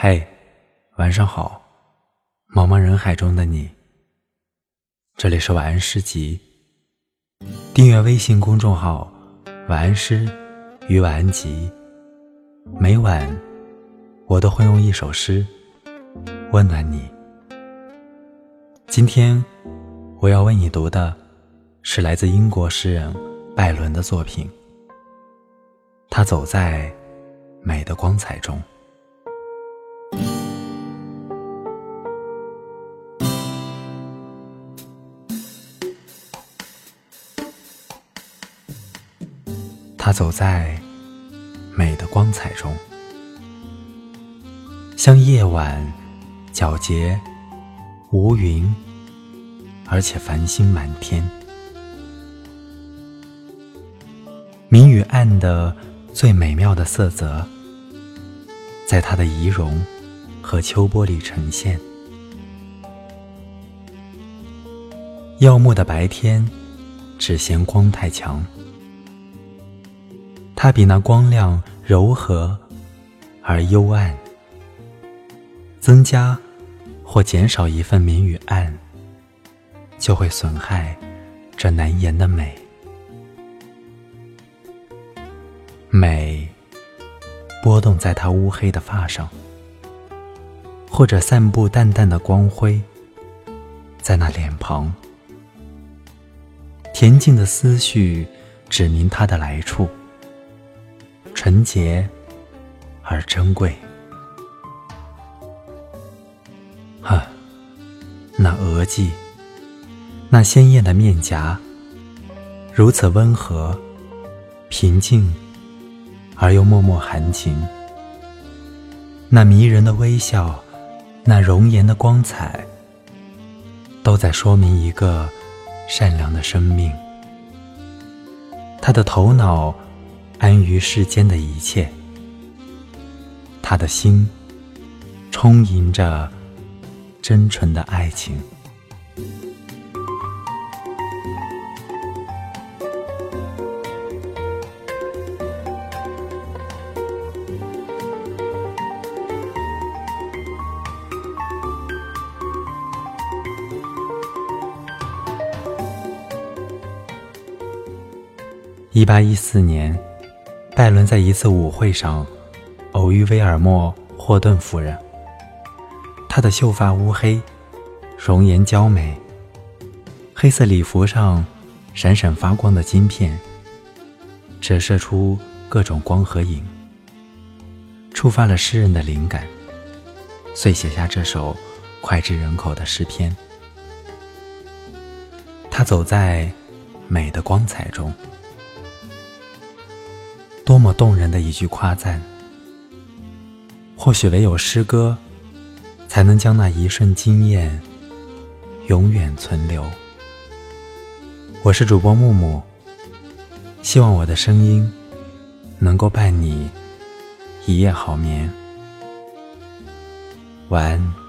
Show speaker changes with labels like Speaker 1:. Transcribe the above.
Speaker 1: 嘿，晚上好，茫茫人海中的你。这里是晚安诗集，订阅微信公众号“晚安诗与晚安集”，每晚我都会用一首诗温暖你。今天我要为你读的是来自英国诗人拜伦的作品。他走在美的光彩中。他走在美的光彩中，像夜晚皎洁无云，而且繁星满天。明与暗的最美妙的色泽，在他的仪容和秋波里呈现。耀目的白天，只嫌光太强。它比那光亮柔和而幽暗，增加或减少一份明与暗，就会损害这难言的美。美波动在它乌黑的发上，或者散布淡淡的光辉，在那脸庞。恬静的思绪指明它的来处。纯洁而珍贵。呵，那额际，那鲜艳的面颊，如此温和、平静，而又脉脉含情。那迷人的微笑，那容颜的光彩，都在说明一个善良的生命。他的头脑。安于世间的一切，他的心充盈着真纯的爱情。一八一四年。拜伦在一次舞会上偶遇威尔莫·霍顿夫人。她的秀发乌黑，容颜娇美，黑色礼服上闪闪发光的金片折射出各种光和影，触发了诗人的灵感，遂写下这首脍炙人口的诗篇。他走在美的光彩中。多么动人的一句夸赞！或许唯有诗歌，才能将那一瞬惊艳永远存留。我是主播木木，希望我的声音能够伴你一夜好眠。晚安。